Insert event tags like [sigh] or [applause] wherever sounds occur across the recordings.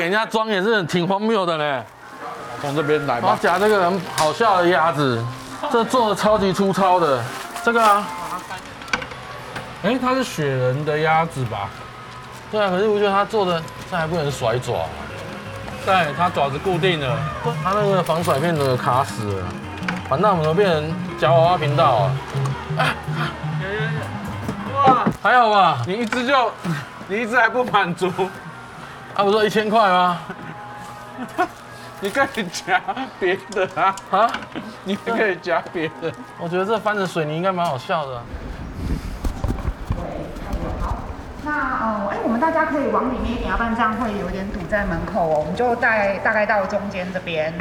给人家装，也是挺荒谬的呢。从这边来吧。夹这个很好笑的鸭子，这做的超级粗糙的，这个啊，哎，它是雪人的鸭子吧？对啊，可是我觉得它做的这还不能甩爪，对，它爪子固定了。它那个防甩片都卡死了。完蛋，我们都变成夹娃娃频道啊！哇，还好吧？你一只就，你一只还不满足，啊，不是说一千块吗？[laughs] 你可以夹别的啊，啊？你还可以夹别的。我觉得这翻成水泥应该蛮好笑的啊、那呃，哎，我们大家可以往里面一点，要不然这样会有点堵在门口哦。我们就带大概到中间这边。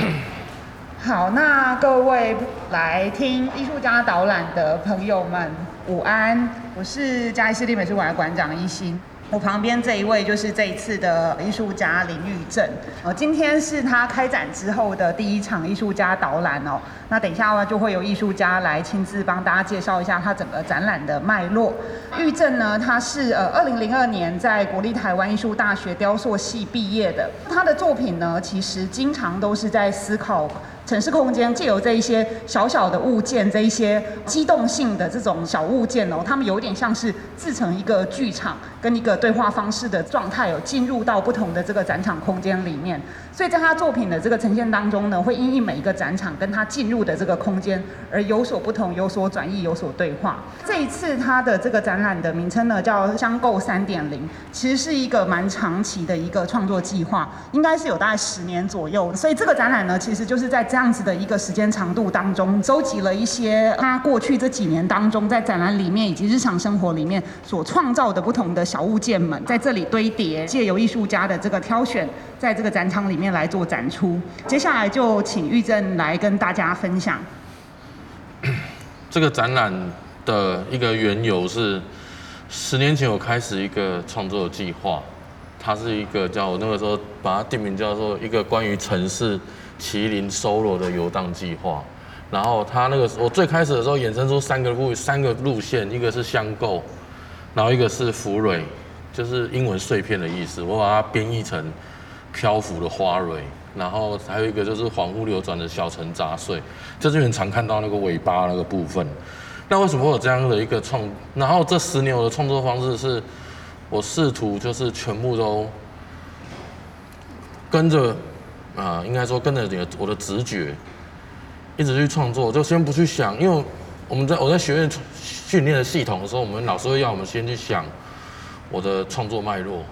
[coughs] 好，那各位来听艺术家导览的朋友们，午安，我是嘉义市立美术馆的馆长一心。我旁边这一位就是这一次的艺术家林玉正，呃，今天是他开展之后的第一场艺术家导览哦。那等一下就会有艺术家来亲自帮大家介绍一下他整个展览的脉络。玉正呢，他是呃二零零二年在国立台湾艺术大学雕塑系毕业的。他的作品呢，其实经常都是在思考。城市空间借由这一些小小的物件，这一些机动性的这种小物件哦，他们有点像是自成一个剧场跟一个对话方式的状态，有进入到不同的这个展场空间里面。所以在他作品的这个呈现当中呢，会因应每一个展场跟他进入的这个空间而有所不同，有所转移，有所对话。这一次他的这个展览的名称呢叫“相构三点零”，其实是一个蛮长期的一个创作计划，应该是有大概十年左右。所以这个展览呢，其实就是在这样子的一个时间长度当中，收集了一些他过去这几年当中在展览里面以及日常生活里面所创造的不同的小物件们，在这里堆叠，借由艺术家的这个挑选，在这个展场里面来做展出。接下来就请玉正来跟大家分享。这个展览的一个缘由是，十年前我开始一个创作计划，它是一个叫我那个时候把它定名叫做一个关于城市麒麟 Solo 的游荡计划。然后他那个我最开始的时候衍生出三个路三个路线，一个是相构，然后一个是浮蕊，就是英文碎片的意思，我把它编译成漂浮的花蕊。然后还有一个就是恍惚流转的小城杂碎，就是很常看到那个尾巴那个部分。那为什么会有这样的一个创？然后这十年我的创作方式是，我试图就是全部都跟着啊、应该说跟着你的我的直觉，一直去创作。就先不去想，因为我们在我在学院训练的系统的时候，我们老师会要我们先去想我的创作脉络，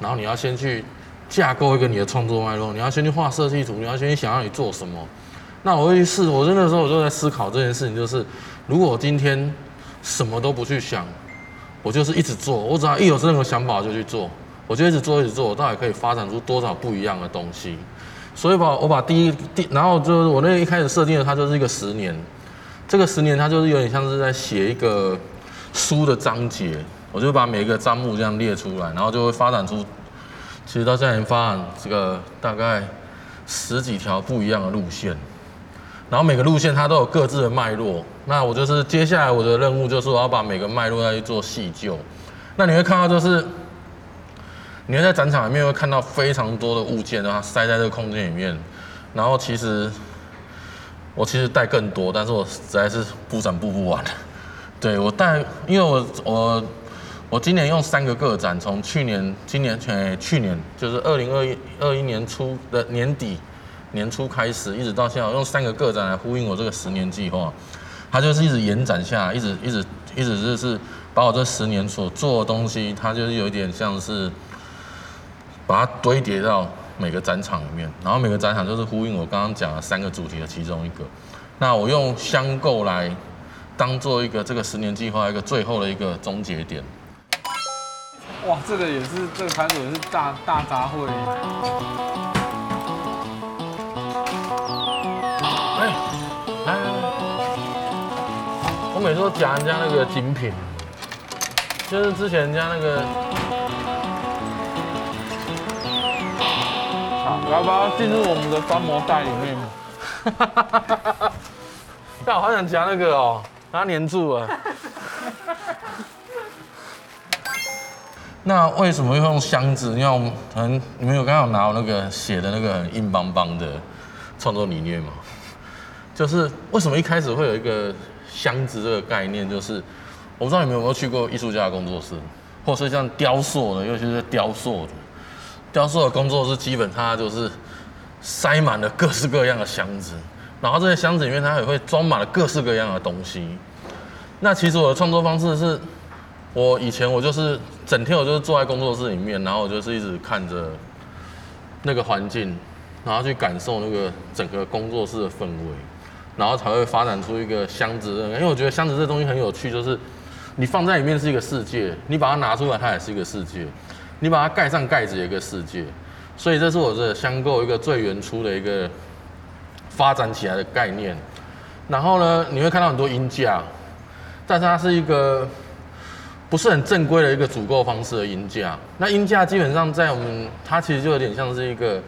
然后你要先去。架构一个你的创作脉络，你要先去画设计图，你要先去想要你做什么。那我会试，我真的时候我就在思考这件事情，就是如果我今天什么都不去想，我就是一直做，我只要一有任何想法我就去做，我就一直做一直做，我到底可以发展出多少不一样的东西？所以把我把第一第，然后就是我那一开始设定的，它就是一个十年，这个十年它就是有点像是在写一个书的章节，我就把每一个章目这样列出来，然后就会发展出。其实到现在已经发展这个大概十几条不一样的路线，然后每个路线它都有各自的脉络。那我就是接下来我的任务就是我要把每个脉络再去做细究。那你会看到就是你会在展场里面会看到非常多的物件，然后塞在这个空间里面。然后其实我其实带更多，但是我实在是布展布不完。[laughs] 对，我带，因为我我。我今年用三个个展，从去年、今年、前去年就是二零二一二一年初的年底年初开始，一直到现在，我用三个个展来呼应我这个十年计划。它就是一直延展下来，一直一直一直就是把我这十年所做的东西，它就是有一点像是把它堆叠到每个展场里面，然后每个展场就是呼应我刚刚讲的三个主题的其中一个。那我用相构来当做一个这个十年计划一个最后的一个终结点。哇，这个也是，这个摊主也是大大杂烩。哎，来来来，我每次都夹人家那个精品。就是之前人家那个，要不要进入我们的翻模袋里面？哈哈哈哈哈！但我好想夹那个哦，把它粘住了。[laughs] 那为什么要用箱子？因为我们可能你们有刚好拿我那个写的那个很硬邦邦的创作理念吗？就是为什么一开始会有一个箱子这个概念？就是我不知道你们有没有去过艺术家的工作室，或是像雕塑的，尤其是雕塑的，雕塑的工作室基本上就是。塞满了各式各样的箱子，然后这些箱子里面它也会装满了各式各样的东西。那其实我的创作方式是，我以前我就是整天我就是坐在工作室里面，然后我就是一直看着那个环境，然后去感受那个整个工作室的氛围，然后才会发展出一个箱子。因为我觉得箱子这东西很有趣，就是你放在里面是一个世界，你把它拿出来它也是一个世界，你把它盖上盖子一个世界。所以这是我的箱构一个最原初的一个发展起来的概念。然后呢，你会看到很多音架，但是它是一个不是很正规的一个组构方式的音架。那音架基本上在我们它其实就有点像是一个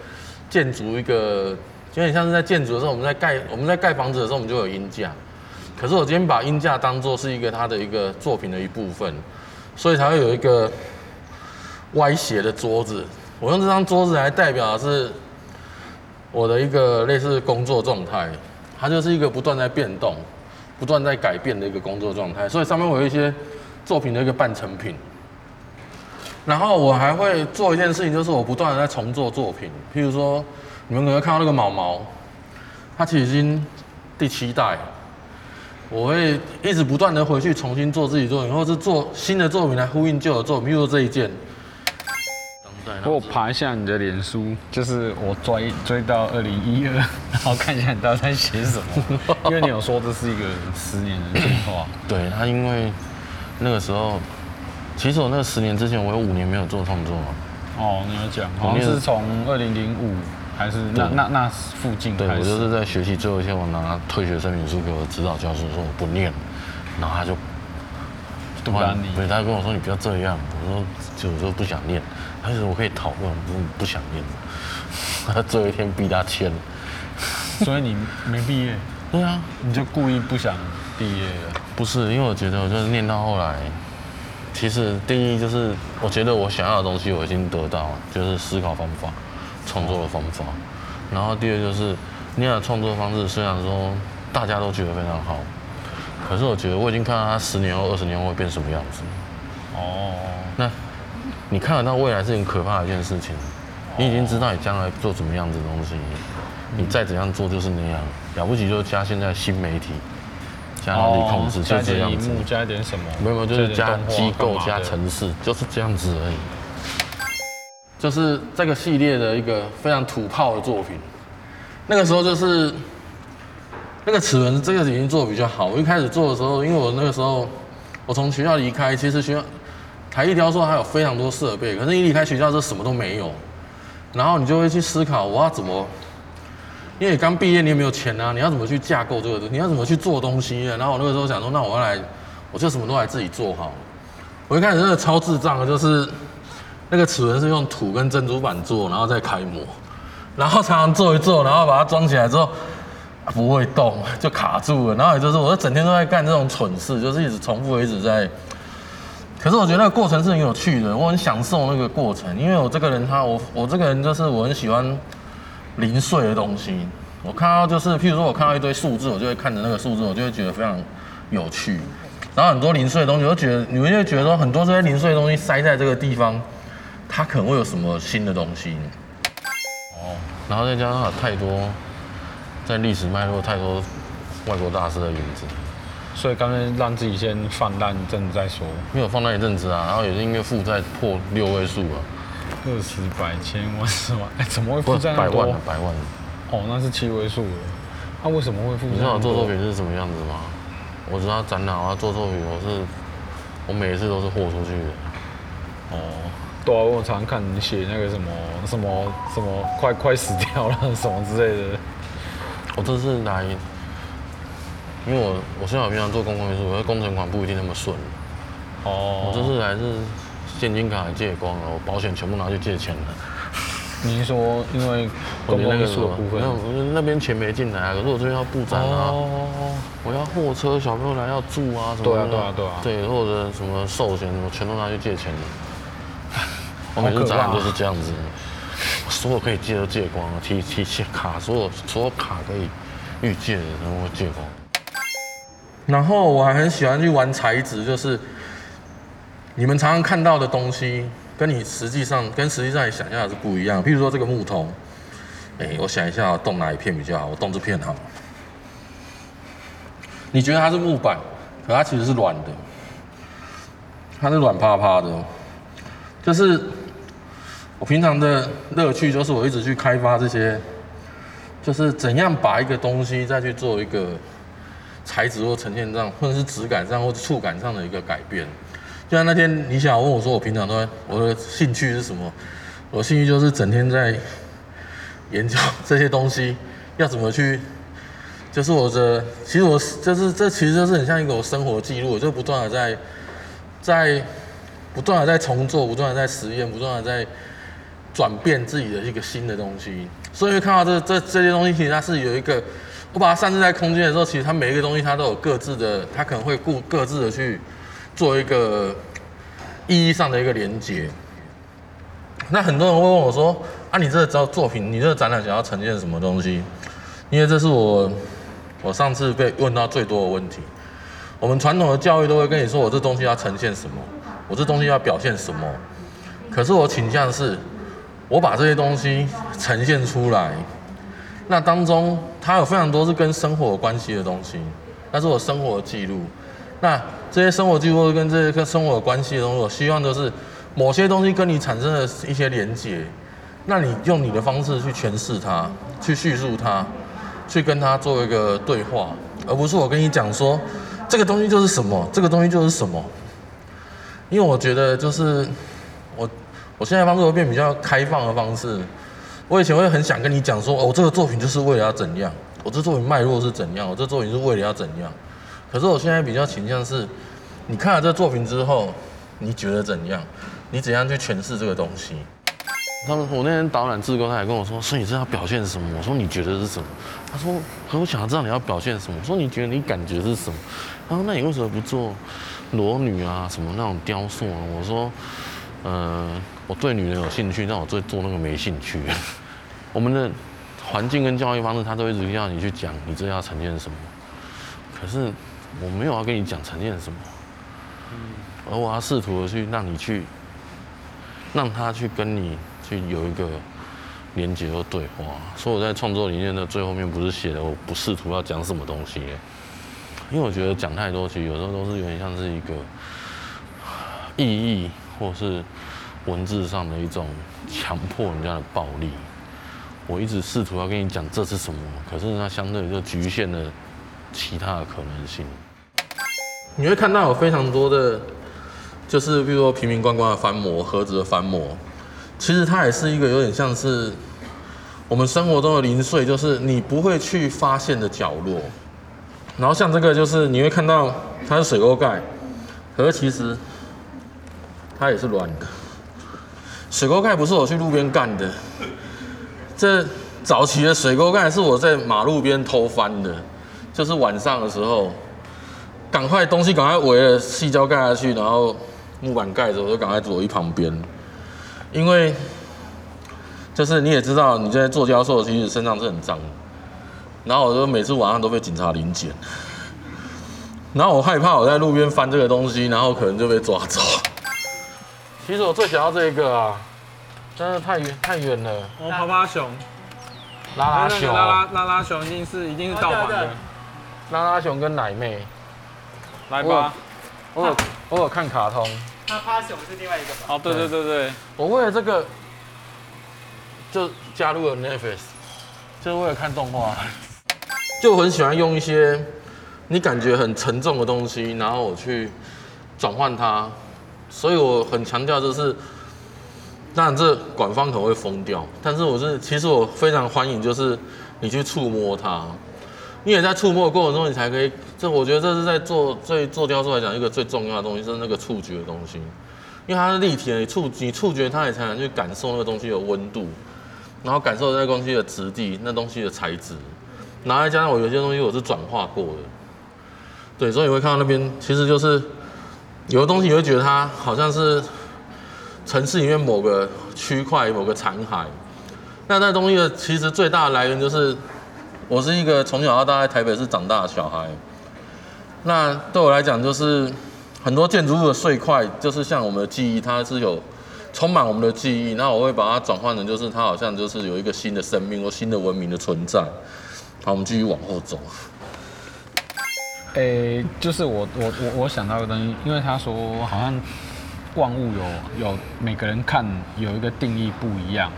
建筑一个，有点像是在建筑的时候我们在盖我们在盖房子的时候我们就有音架。可是我今天把音架当做是一个它的一个作品的一部分，所以才会有一个歪斜的桌子。我用这张桌子来代表的是我的一个类似工作状态，它就是一个不断在变动、不断在改变的一个工作状态，所以上面我有一些作品的一个半成品。然后我还会做一件事情，就是我不断的在重做作品。譬如说，你们可能看到那个毛毛，它其实已经第七代，我会一直不断的回去重新做自己作品，或者是做新的作品来呼应旧的作品，譬如说这一件。我爬一下你的脸书，就是我追追到二零一二，[laughs] 然后看一下你到底在写什么。[laughs] 因为你有说这是一个十年的计划。[coughs] 对他，因为那个时候，其实我那个十年之前，我有五年没有做创作嘛。哦，你有讲，好像是从二零零五还是那那那附近？对，我就是在学习最后一天，我拿退学声明书给我指导教授说我不念，然后他就对，他跟我说你不要这样，我说就我说不想念。他说我可以讨论，不不想念。他 [laughs] 最后一天逼他签，所以你没毕业？对啊，你就故意不想毕业？不是，因为我觉得我就是念到后来，其实第一就是我觉得我想要的东西我已经得到了，就是思考方法、创作的方法。然后第二就是那样的创作方式，虽然说大家都觉得非常好，可是我觉得我已经看到他十年后、二十年后会变什么样子。哦，那。你看得到未来是很可怕的一件事情，你已经知道你将来做什么样子的东西，你再怎样做就是那样，了不起就加现在新媒体，加人力控制，就这样子，加一点什么？没有没有，就是加机构加城市，就是这样子而已。就是这个系列的一个非常土炮的作品，那个时候就是那个齿轮，这个已经做的比较好。我一开始做的时候，因为我那个时候我从学校离开，其实学校。台艺雕塑还有非常多设备，可是你离开学校之后什么都没有，然后你就会去思考我要怎么，因为你刚毕业你也没有钱啊，你要怎么去架构这个东西？你要怎么去做东西？啊然后我那个时候想说，那我要来，我就什么都来自己做好。我一开始真的超智障的，就是那个齿轮是用土跟珍珠板做，然后再开模，然后常常做一做，然后把它装起来之后不会动，就卡住了。然后也就是我就整天都在干这种蠢事，就是一直重复，一直在。可是我觉得那个过程是很有趣的，我很享受那个过程，因为我这个人他我我这个人就是我很喜欢零碎的东西。我看到就是譬如说我看到一堆数字，我就会看着那个数字，我就会觉得非常有趣。然后很多零碎的东西，我就觉得你们就会觉得说很多这些零碎的东西塞在这个地方，它可能会有什么新的东西。哦，然后再加上有太多在历史脉络太多外国大师的影子。所以刚才让自己先放烂一阵子再说，没有放烂一阵子啊，然后有些音乐负债破六位数了，个十百千万十万，哎，怎么会负债那么多？百万百万。哦，那是七位数了。他、啊、为什么会负债？你知道我做作品是什么样子吗？我知道展览啊，做作品我是，我每一次都是豁出去的。哦，对啊，我常常看你写那个什么什么什么快快死掉了什么之类的。我这次来。因为我我虽然平常做公共运输，我的工程款不一定那么顺，哦，我这次还是现金卡还借光了，我保险全部拿去借钱了。你是说因为公共运输的部分？那那边钱没进来，可是我这边要布展啊，哦、我要货车，小朋友来要住啊什么的。对啊对啊对啊。对，或者什么寿险，我全都拿去借钱了。[laughs] 我每次展览都是这样子，所有可以借都借光了，提提现卡，所有所有卡可以预借的全部借光。然后我还很喜欢去玩材质，就是你们常常看到的东西。跟你实际上跟实际上你想象的是不一样。譬如说这个木头，哎、我想一下，我动哪一片比较好？我动这片好。你觉得它是木板，可它其实是软的，它是软趴趴的。就是我平常的乐趣，就是我一直去开发这些，就是怎样把一个东西再去做一个材质或呈现上，或者是质感上或者触感上的一个改变。就像那天你想问我说，我平常都在我的兴趣是什么？我兴趣就是整天在研究这些东西要怎么去，就是我的，其实我就是这其实就是很像一个我生活记录，我就不断的在在不断的在重做，不断的在实验，不断的在转变自己的一个新的东西。所以会看到这这这些东西，其实它是有一个，我把它散置在空间的时候，其实它每一个东西它都有各自的，它可能会顾各自的去。做一个意义上的一个连接，那很多人会问我说：“啊，你这个作品，你这个展览想要呈现什么东西？”因为这是我我上次被问到最多的问题。我们传统的教育都会跟你说：“我这东西要呈现什么？我这东西要表现什么？”可是我倾向是，我把这些东西呈现出来，那当中它有非常多是跟生活有关系的东西，那是我生活记录。那这些生活记录跟这些跟生活有关系的东西，我希望都是某些东西跟你产生了一些连接，那你用你的方式去诠释它，去叙述它，去跟它做一个对话，而不是我跟你讲说这个东西就是什么，这个东西就是什么。因为我觉得就是我我现在方式会变比较开放的方式，我以前会很想跟你讲说，哦，我这个作品就是为了要怎样，我这作品脉络是怎样，我这作品是为了要怎样。可是我现在比较倾向是，你看了这作品之后，你觉得怎样？你怎样去诠释这个东西？他们我那天导览志工，他也跟我说，说你是要表现什么？我说你觉得是什么？他说，可我想要知道你要表现什么。我说你觉得你感觉是什么？他说那你为什么不做裸女啊？什么那种雕塑啊？我说，呃，我对女人有兴趣，但我对做那个没兴趣。我们的环境跟教育方式，他都一直要你去讲，你这要呈现什么？可是。我没有要跟你讲呈现什么，而我要试图的去让你去，让他去跟你去有一个连接和对话。所以我在创作理念的最后面不是写的我不试图要讲什么东西，因为我觉得讲太多其实有时候都是有点像是一个意义或是文字上的一种强迫人家的暴力。我一直试图要跟你讲这是什么，可是它相对就局限了。其他的可能性，你会看到有非常多的，就是比如说瓶瓶罐罐的翻模、盒子的翻模，其实它也是一个有点像是我们生活中的零碎，就是你不会去发现的角落。然后像这个，就是你会看到它是水沟盖，可是其实它也是软的。水沟盖不是我去路边干的，这早期的水沟盖是我在马路边偷翻的。就是晚上的时候，赶快东西赶快围了矽胶盖下去，然后木板盖着，我就赶快躲一旁边。因为就是你也知道，你在做雕塑，其实身上是很脏。然后我就每次晚上都被警察临检。然后我害怕我在路边翻这个东西，然后可能就被抓走。其实我最想要这个啊，真的太远太远了。哦，趴趴熊，拉拉熊，拉拉拉拉熊一定是一定是盗版的。拉拉熊跟奶妹，来吧，我有我有看卡通，趴趴熊是另外一个吧？哦，对对对对，我为了这个就加入了 Netflix，就是为了看动画，就很喜欢用一些你感觉很沉重的东西，然后我去转换它，所以我很强调就是，当然这馆方可能会疯掉，但是我是其实我非常欢迎，就是你去触摸它。你也在触摸的过程中，你才可以。这我觉得这是在做最做雕塑来讲一个最重要的东西，是那个触觉的东西。因为它是立体的，你触你触觉它也才能去感受那个东西的温度，然后感受那个东西的质地，那东西的材质。然后再加上我有些东西我是转化过的，对，所以你会看到那边其实就是有的东西你会觉得它好像是城市里面某个区块某个残骸。那那东西的其实最大的来源就是，我是一个从小到大在台北市长大的小孩。那对我来讲，就是很多建筑物的碎块，就是像我们的记忆，它是有充满我们的记忆。那我会把它转换成，就是它好像就是有一个新的生命或新的文明的存在。好，我们继续往后走。诶、就是我我我我想到一个东西，因为他说好像万物有有每个人看有一个定义不一样。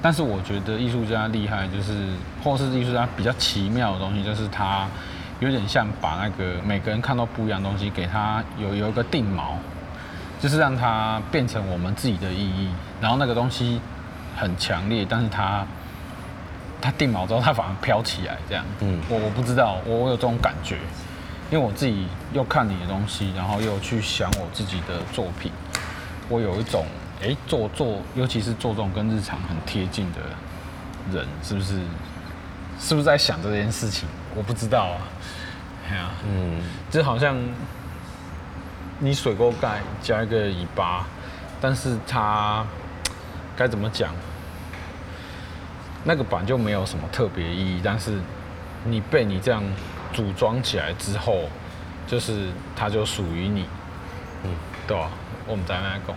但是我觉得艺术家厉害，就是或是艺术家比较奇妙的东西，就是他有点像把那个每个人看到不一样的东西，给他有有一个定锚，就是让它变成我们自己的意义。然后那个东西很强烈，但是它它定锚之后，它反而飘起来，这样。嗯，我我不知道，我我有这种感觉，因为我自己又看你的东西，然后又去想我自己的作品，我有一种。哎，做做，尤其是做这种跟日常很贴近的人，是不是？是不是在想这件事情？我不知道啊。哎呀，嗯，就好像你水沟盖加一个尾巴，但是它该怎么讲？那个板就没有什么特别意义，但是你被你这样组装起来之后，就是它就属于你。嗯，对吧？我们在那讲。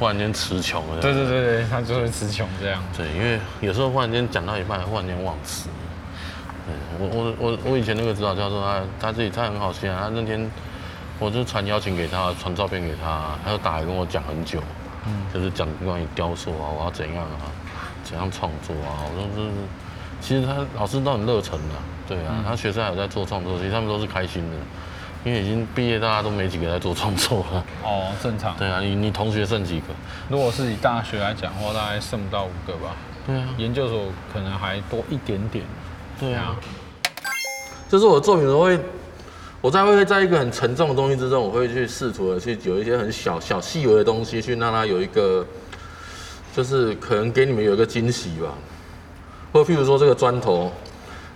忽然间词穷了。对对对对，他就会词穷这样。对，因为有时候忽然间讲到一半，忽然间忘词。对，我我我我以前那个指导教授，他他自己他很好心啊，他那天我就传邀请给他，传照片给他，他就打来跟我讲很久，嗯，就是讲关于雕塑啊，我要怎样啊，怎样创作啊，我说是，其实他老师都很热忱的，对啊，嗯、他学生还有在做创作，其实他们都是开心的。因为已经毕业，大家都没几个在做创作了。哦，正常。对啊，你你同学剩几个？如果是以大学来讲的话，大概剩不到五个吧。对啊。研究所可能还多一点点。对啊。就是我的作品都会，我在会在一个很沉重的东西之中，我会去试图的去有一些很小小细微的东西，去让它有一个，就是可能给你们有一个惊喜吧。或譬如说这个砖头，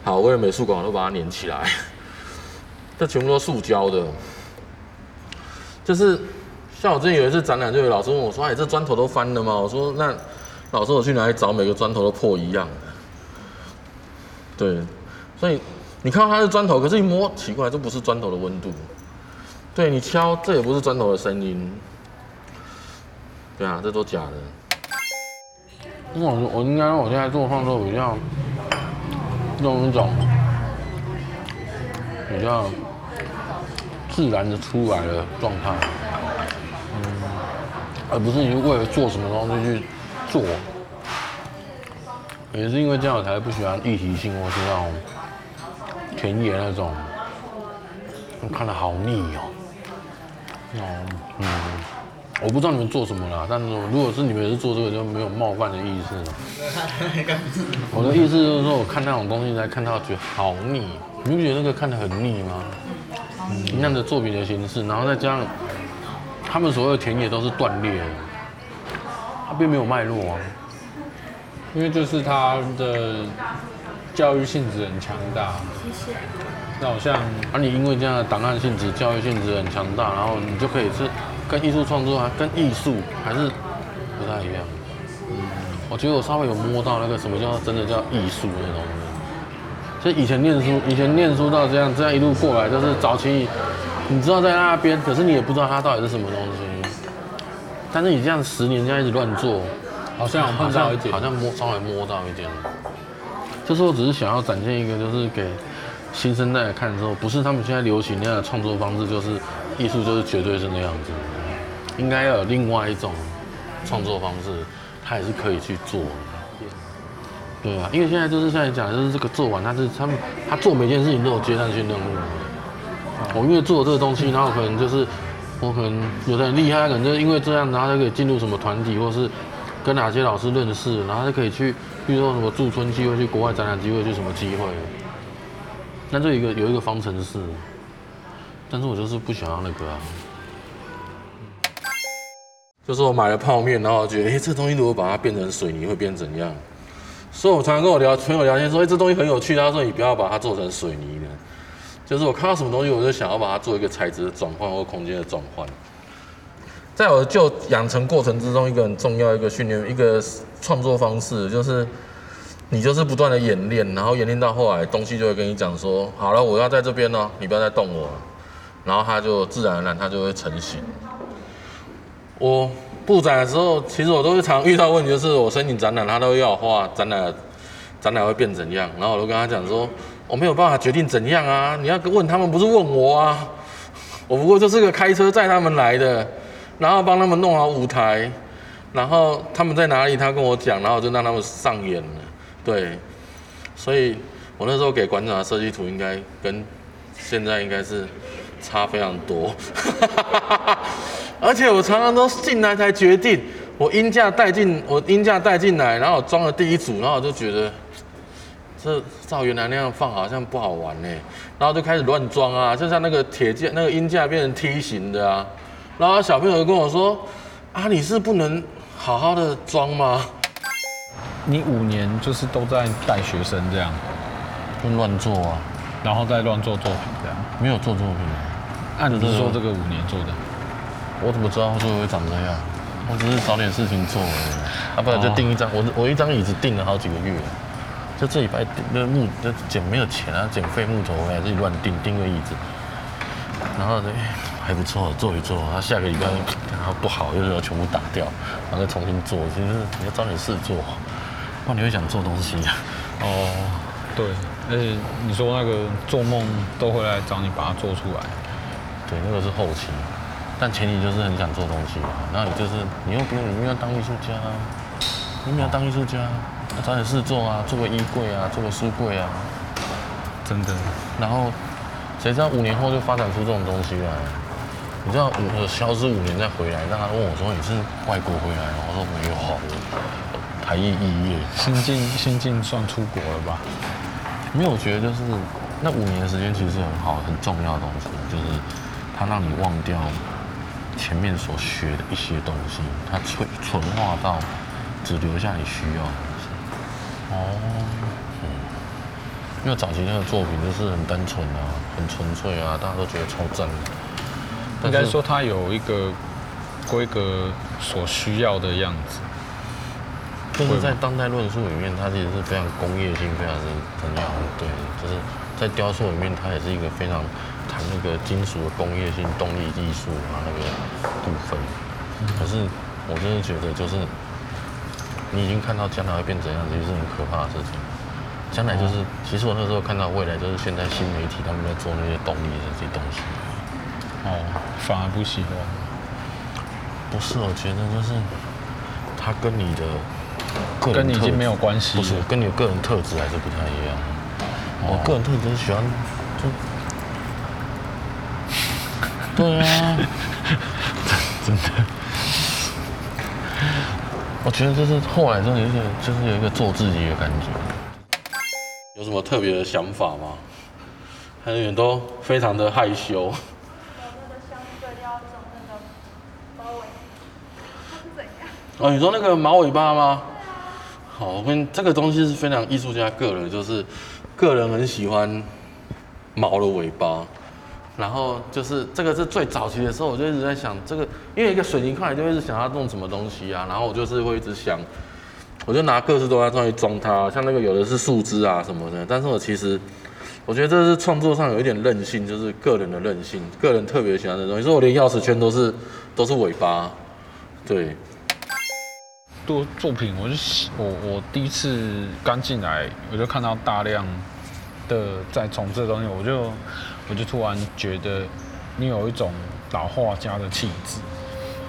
好，为了美术馆我都把它粘起来。这全部都塑胶的，就是像我之前有一次展览，就有老师问我说：“哎，这砖头都翻了吗？”我说：“那老师，我去哪里找每个砖头都破一样的？”对，所以你看到它是砖头，可是一摸奇怪，这不是砖头的温度。对，你敲，这也不是砖头的声音。对啊，这都假的。那我我应该我现在做创作比较用一种比较。自然的出来的状态，嗯，而不是你为了做什么东西去做，也是因为这样我才不喜欢议题性或是那种田野那种，我看的好腻哦。哦，嗯，我不知道你们做什么啦，但是如果是你们也是做这个，就没有冒犯的意思了。[laughs] 我的意思就是说，我看那种东西才看到觉得好腻，你不觉得那个看得很腻吗？那样的作品的形式，然后再加上他们所有的田野都是断裂的，它并没有脉络啊。因为就是它的教育性质很强大。那好像啊，你因为这样的档案性质、教育性质很强大，然后你就可以是跟艺术创作啊，跟艺术还是不太一样。嗯，我觉得我稍微有摸到那个什么叫真的叫艺术那种。就以前念书，以前念书到这样，这样一路过来，就是早期，你知道在那边，可是你也不知道它到底是什么东西。但是你这样十年这样一直乱做，好像碰到一点，好像摸稍微摸到一点。就是我只是想要展现一个，就是给新生代看的时候，不是他们现在流行那样的创作方式，就是艺术就是绝对是那样子。应该要有另外一种创作方式，它也是可以去做的。对啊，因为现在就是现在讲，就是这个做完，他是他们他做每件事情都有阶段性任务。我因为做这个东西，然后可能就是我可能有的人厉害，可能就因为这样，然后就可以进入什么团体，或是跟哪些老师认识，然后就可以去，比如说什么驻村机会，去国外展览机会，去什么机会。那这一个有一个方程式，但是我就是不想要那个啊。就是我买了泡面，然后我觉得，哎、欸，这东西如果把它变成水泥会变怎样？所以我常常跟我聊朋友聊天说，哎、这东西很有趣。他说你不要把它做成水泥的，就是我看到什么东西，我就想要把它做一个材质的转换或空间的转换。在我的就养成过程之中，一个很重要一个训练一个创作方式，就是你就是不断的演练，然后演练到后来，东西就会跟你讲说，好了，我要在这边哦，你不要再动我了，然后它就自然而然它就会成型。我布展的时候，其实我都是常遇到问题，就是我申请展览，他都要画展览，展览会变怎样？然后我都跟他讲说，我没有办法决定怎样啊，你要问他们，不是问我啊。我不过就是个开车载他们来的，然后帮他们弄好舞台，然后他们在哪里，他跟我讲，然后就让他们上演了。对，所以我那时候给馆长的设计图，应该跟现在应该是差非常多。而且我常常都进来才决定，我音架带进，我音架带进来，然后我装了第一组，然后我就觉得，这照原来那样放好像不好玩呢，然后就开始乱装啊，就像那个铁架，那个音架变成梯形的啊，然后小朋友就跟我说，啊，你是不能好好的装吗？你五年就是都在带学生这样，就乱做啊，然后再乱做作品这样，没有做作品，按理说这个五年做的。我怎么知道最后会长这样？我只是找点事情做而已。啊，不然就订一张，我我一张椅子订了好几个月，就这礼拜那木那捡没有钱啊，捡废木头回来自己乱订订个椅子，然后呢还不错，做一做，他下个礼拜然后不好，又要全部打掉，然后再重新做。其实你要找点事做，不然你会想做东西啊。哦，对，而且你说那个做梦都会来找你把它做出来，对，那个是后期。但前提就是很想做东西啊，那你就是你又不用，你又要当艺术家，啊你没有当艺术家，那找点事做啊，做个衣柜啊，做个书柜啊，真的。然后谁知道五年后就发展出这种东西来？你知道我消失五年再回来，那他问我说你是外国回来吗？我说没有，好，台艺艺业，新进新进算出国了吧？没有，我觉得就是那五年的时间其实是很好很重要的东西，就是它让你忘掉。前面所学的一些东西，它纯纯化到只留下你需要的东西。哦，嗯，因为早期那个作品就是很单纯啊，很纯粹啊，大家都觉得超赞的。应该说它有一个规格所需要的样子。但是在当代论述里面，它其实是非常工业性，非常的重要。对，就是在雕塑里面，它也是一个非常。谈那个金属的工业性、动力技术啊，那个部分。可是我真的觉得，就是你已经看到将来会变怎样，其实是很可怕的事情。将来就是，其实我那时候看到未来，就是现在新媒体他们在做那些动力的这些东西。哦，反而不喜欢。不是，我觉得就是它跟你的个人跟你已经没有关系，不是跟你的个人特质还是不太一样。我个人特质是喜欢就。对啊，[laughs] 真的，我觉得就是后来真的有点，就是有一个做自己的感觉。有什么特别的想法吗？还有人都非常的害羞。哦，你说那个毛尾巴吗？好，我跟这个东西是非常艺术家个人，就是个人很喜欢毛的尾巴。然后就是这个是最早期的时候，我就一直在想这个，因为一个水泥块就一直想要弄什么东西啊。然后我就是会一直想，我就拿各式东西去装它，像那个有的是树枝啊什么的。但是我其实我觉得这是创作上有一点任性，就是个人的任性，个人特别喜欢的东西。所以我连钥匙圈都是都是尾巴，对。做作品，我就我我第一次刚进来，我就看到大量的在从事的东西，我就。我就突然觉得你有一种老画家的气质，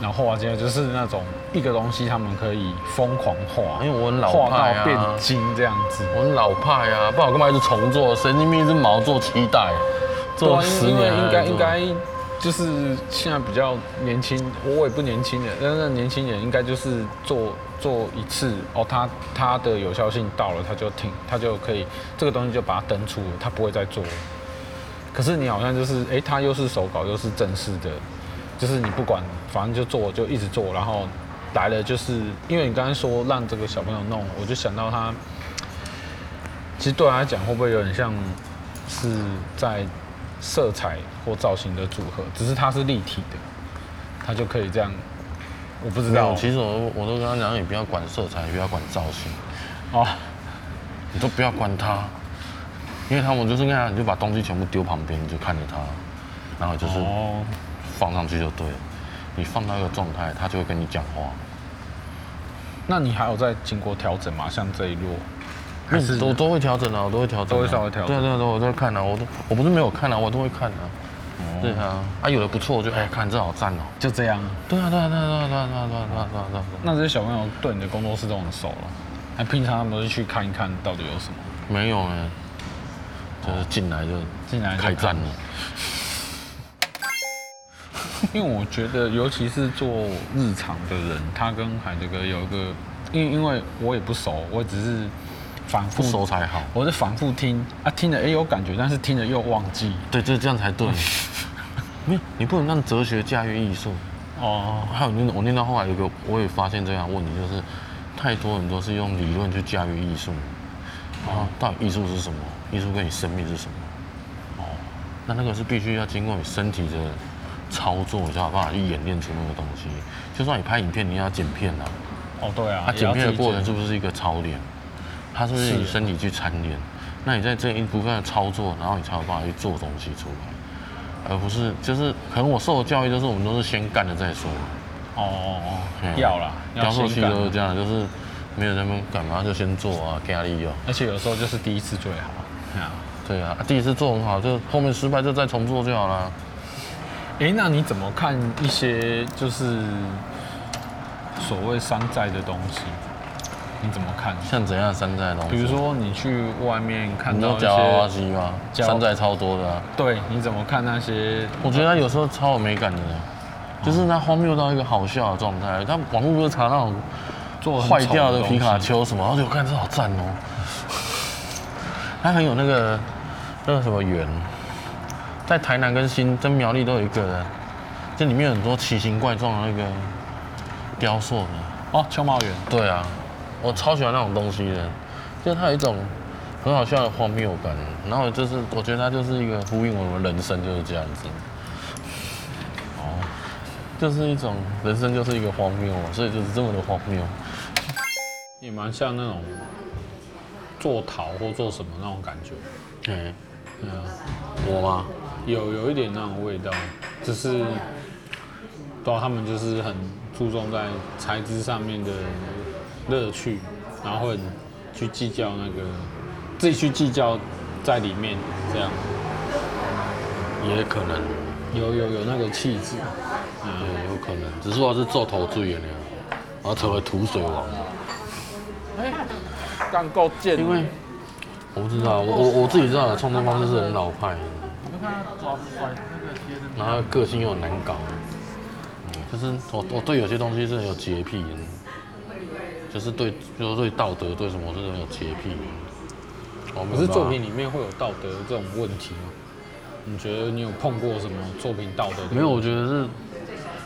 然后画家就是那种一个东西他们可以疯狂画，因为我很老派啊，画到变精这样子。我很老派啊，不然我干嘛一直重做？神经病，一只毛做七代，做十年应该应该应该就是现在比较年轻，我也不年轻人，但是年轻人应该就是做做一次哦，他他的有效性到了，他就停，他就可以这个东西就把它登出了，他不会再做。可是你好像就是哎，他又是手稿又是正式的，就是你不管反正就做就一直做，然后来了就是因为你刚才说让这个小朋友弄，我就想到他，其实对他来讲会不会有点像是在。色彩或造型的组合，只是它是立体的，它就可以这样。我不知道，其实我我都跟他讲，你不要管色彩，不要管造型，哦，你都不要管它，因为他们就是那样，你就把东西全部丢旁边，你就看着它，然后就是放上去就对了。你放到一个状态，它就会跟你讲话。那你还有在经过调整吗？像这一摞？还是都都会调整啊，我都会调整、啊，都会稍微调整。对对对，我都会看啊，我都我不是没有看啊，我都会看啊。哦、对啊，啊有的不错，我就哎看这好赞哦。就这样。对啊对啊对啊对啊对啊对啊对啊对啊。那这些小朋友对你的工作室都很熟了，还平常他们都是去看一看到底有什么？没有哎，就是进来就进来开战了。[laughs] 因为我觉得，尤其是做日常的人，他跟海德哥有一个，因因为我也不熟，我只是。反复熟才好，我是反复听啊，听了也有感觉，但是听了又忘记。对，就是这样才对。[laughs] 没有，你不能让哲学驾驭艺术。哦。还有念，我念到后来有个，我也发现这样问题，就是太多人都是用理论去驾驭艺术。啊，到底艺术是什么？艺术跟你生命是什么？哦，那那个是必须要经过你身体的操作，你才有办法去演练出那个东西。就算你拍影片，你要剪片啊。哦，对啊。啊，剪片的过程是不是一个操练？它是不是你身体去参练？那你在这一部分的操作，然后你才有办法去做东西出来，而不是就是可能我受的教育就是我们都是先干了再说。哦哦哦，要啦，雕塑系都是这样，就是没有那么干嘛就先做啊，压力有。而且有时候就是第一次最好。对啊，第一次做很好，就后面失败就再重做就好了。哎，那你怎么看一些就是所谓山寨的东西？你怎么看？像怎样山寨的东西？比如说你去外面看到一些机吗？山寨超多的啊。对，你怎么看那些？我觉得他有时候超有美感的，就是他荒谬到一个好笑的状态。他网络不是查那种做坏掉的皮卡丘什么，然后我看这好赞哦。它很有那个那个什么缘，在台南跟新跟苗栗都有一个人，这里面有很多奇形怪状的那个雕塑的。哦，秋茂园。对啊。我超喜欢那种东西的，就是它有一种很好笑的荒谬感，然后就是我觉得它就是一个呼应我们人生就是这样子，哦，就是一种人生就是一个荒谬，所以就是这么的荒谬。也蛮像那种做陶或做什么那种感觉，对，对啊，我吗？有有一点那种味道，只是，对，他们就是很注重在材质上面的。乐趣，然后会去计较那个，自己去计较在里面，这样也可能有有有那个气质，嗯，有可能，只是说是做头最远的，然后成为土水王。哎，干够贱！因为我不知道，我我我自己知道的创作方式是很老派的，然后个性又很难搞，就是我我对有些东西是很有洁癖的。就是对，就是对道德，对什么是很有洁癖。可是作品里面会有道德这种问题吗？你觉得你有碰过什么作品道德？没有，我觉得是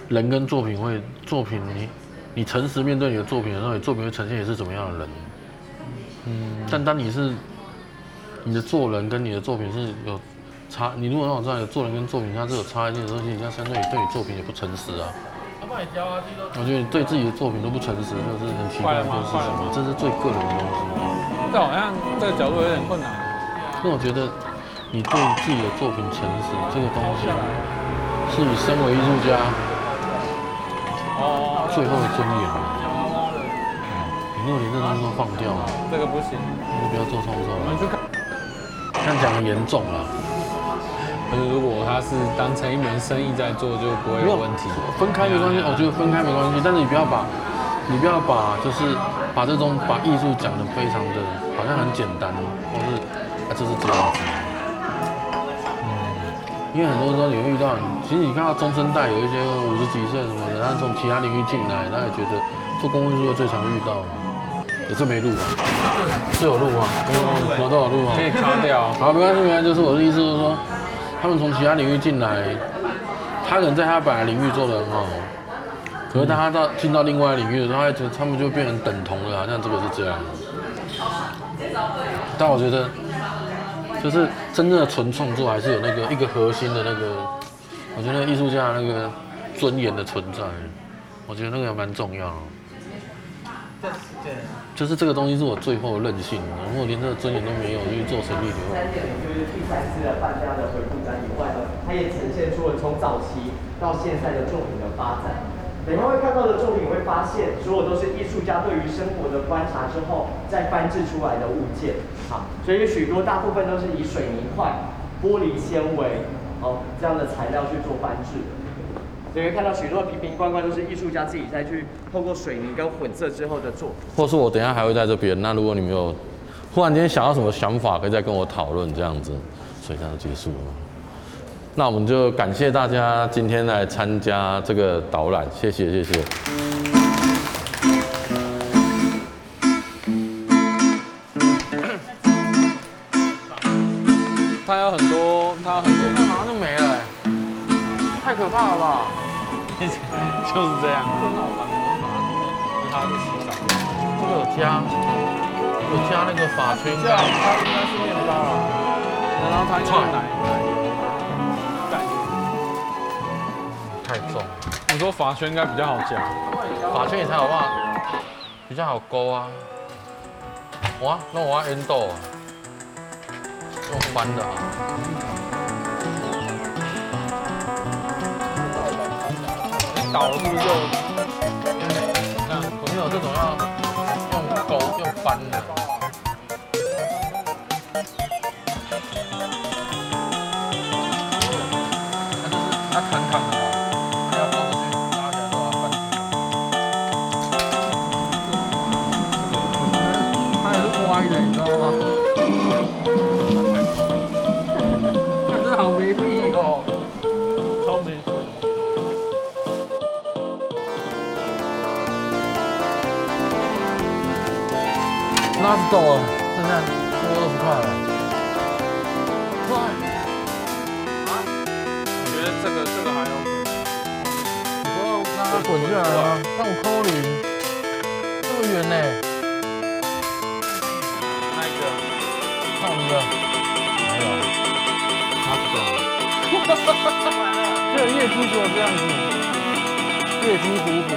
人跟作品会作品你，你你诚实面对你的作品的时候，你作品会呈现你是怎么样的人。嗯。但当你是你的做人跟你的作品是有差，你如果让我知道你的做人跟作品它是有差异的东西，你相对于对你作品也不诚实啊。我觉得你对自己的作品都不诚实，就是很奇怪，就是什么，这是最个人的东西。这好像这个角度有点困难。因为我觉得你对自己的作品诚实，这个东西是你身为艺术家哦最后的尊严。你如果连这东西都放掉了，这个不行，你就不要做创作了。这样讲很严重了。可是如果他是当成一门生意在做，就不会有问题。分开没关系，我觉得分开没关系，但是你不要把，你不要把，就是把这种把艺术讲的非常的，好像很简单，或是啊就是这样子。嗯，因为很多时候你会遇到，其实你看到中生代有一些五十几岁什么的，他从其他领域进来，他也觉得做公关是最常遇到的。也是没录啊，是有录啊，什么都有录啊，可以卡掉。好，没关系，没关系，就是我的意思，就是说，他们从其他领域进来，他可能在他本来领域做得很好，可是当他到进到另外领域的时候，他就他们就变成等同了，好像这个是这样。但我觉得，就是真正的纯创作，还是有那个一个核心的那个，我觉得艺术家那个尊严的存在，我觉得那个还蛮重要。对就是这个东西是我最后任性，如果连这个尊严都没有，因为做成立的话。三点就是第三次的范家的回顾展以外呢，它也呈现出了从早期到现在的作品的发展。等一下会看到的作品，会发现所有都是艺术家对于生活的观察之后再翻制出来的物件。好，所以许多大部分都是以水泥块、玻璃纤维哦这样的材料去做翻制。的以会看到许多瓶瓶罐罐都是艺术家自己再去透过水泥跟混色之后的做，或是我等一下还会在这边。那如果你们有忽然间想到什么想法，可以再跟我讨论这样子。所以这样就结束了。那我们就感谢大家今天来参加这个导览，谢谢谢谢。这样。他的洗澡，这个有加，有加那个法圈，这样它应该是面包啊。然后它用奶奶太重。你说法圈应该比较好夹，法圈也才好不好？比较好勾啊。哇，那我要 endo 啊，用翻的啊。倒了是不是就？那没有这种要用钩用翻的。它就是它弹弹的。拉倒了，剩下多二十块了。快！啊？我觉得这个这个还要滚。你说让它滚进来啊？让我扣零，这么远呢？那一个？看一个。没有。拉倒了。哈哈哈哈哈！这个月经怎么这样子？月经虎虎。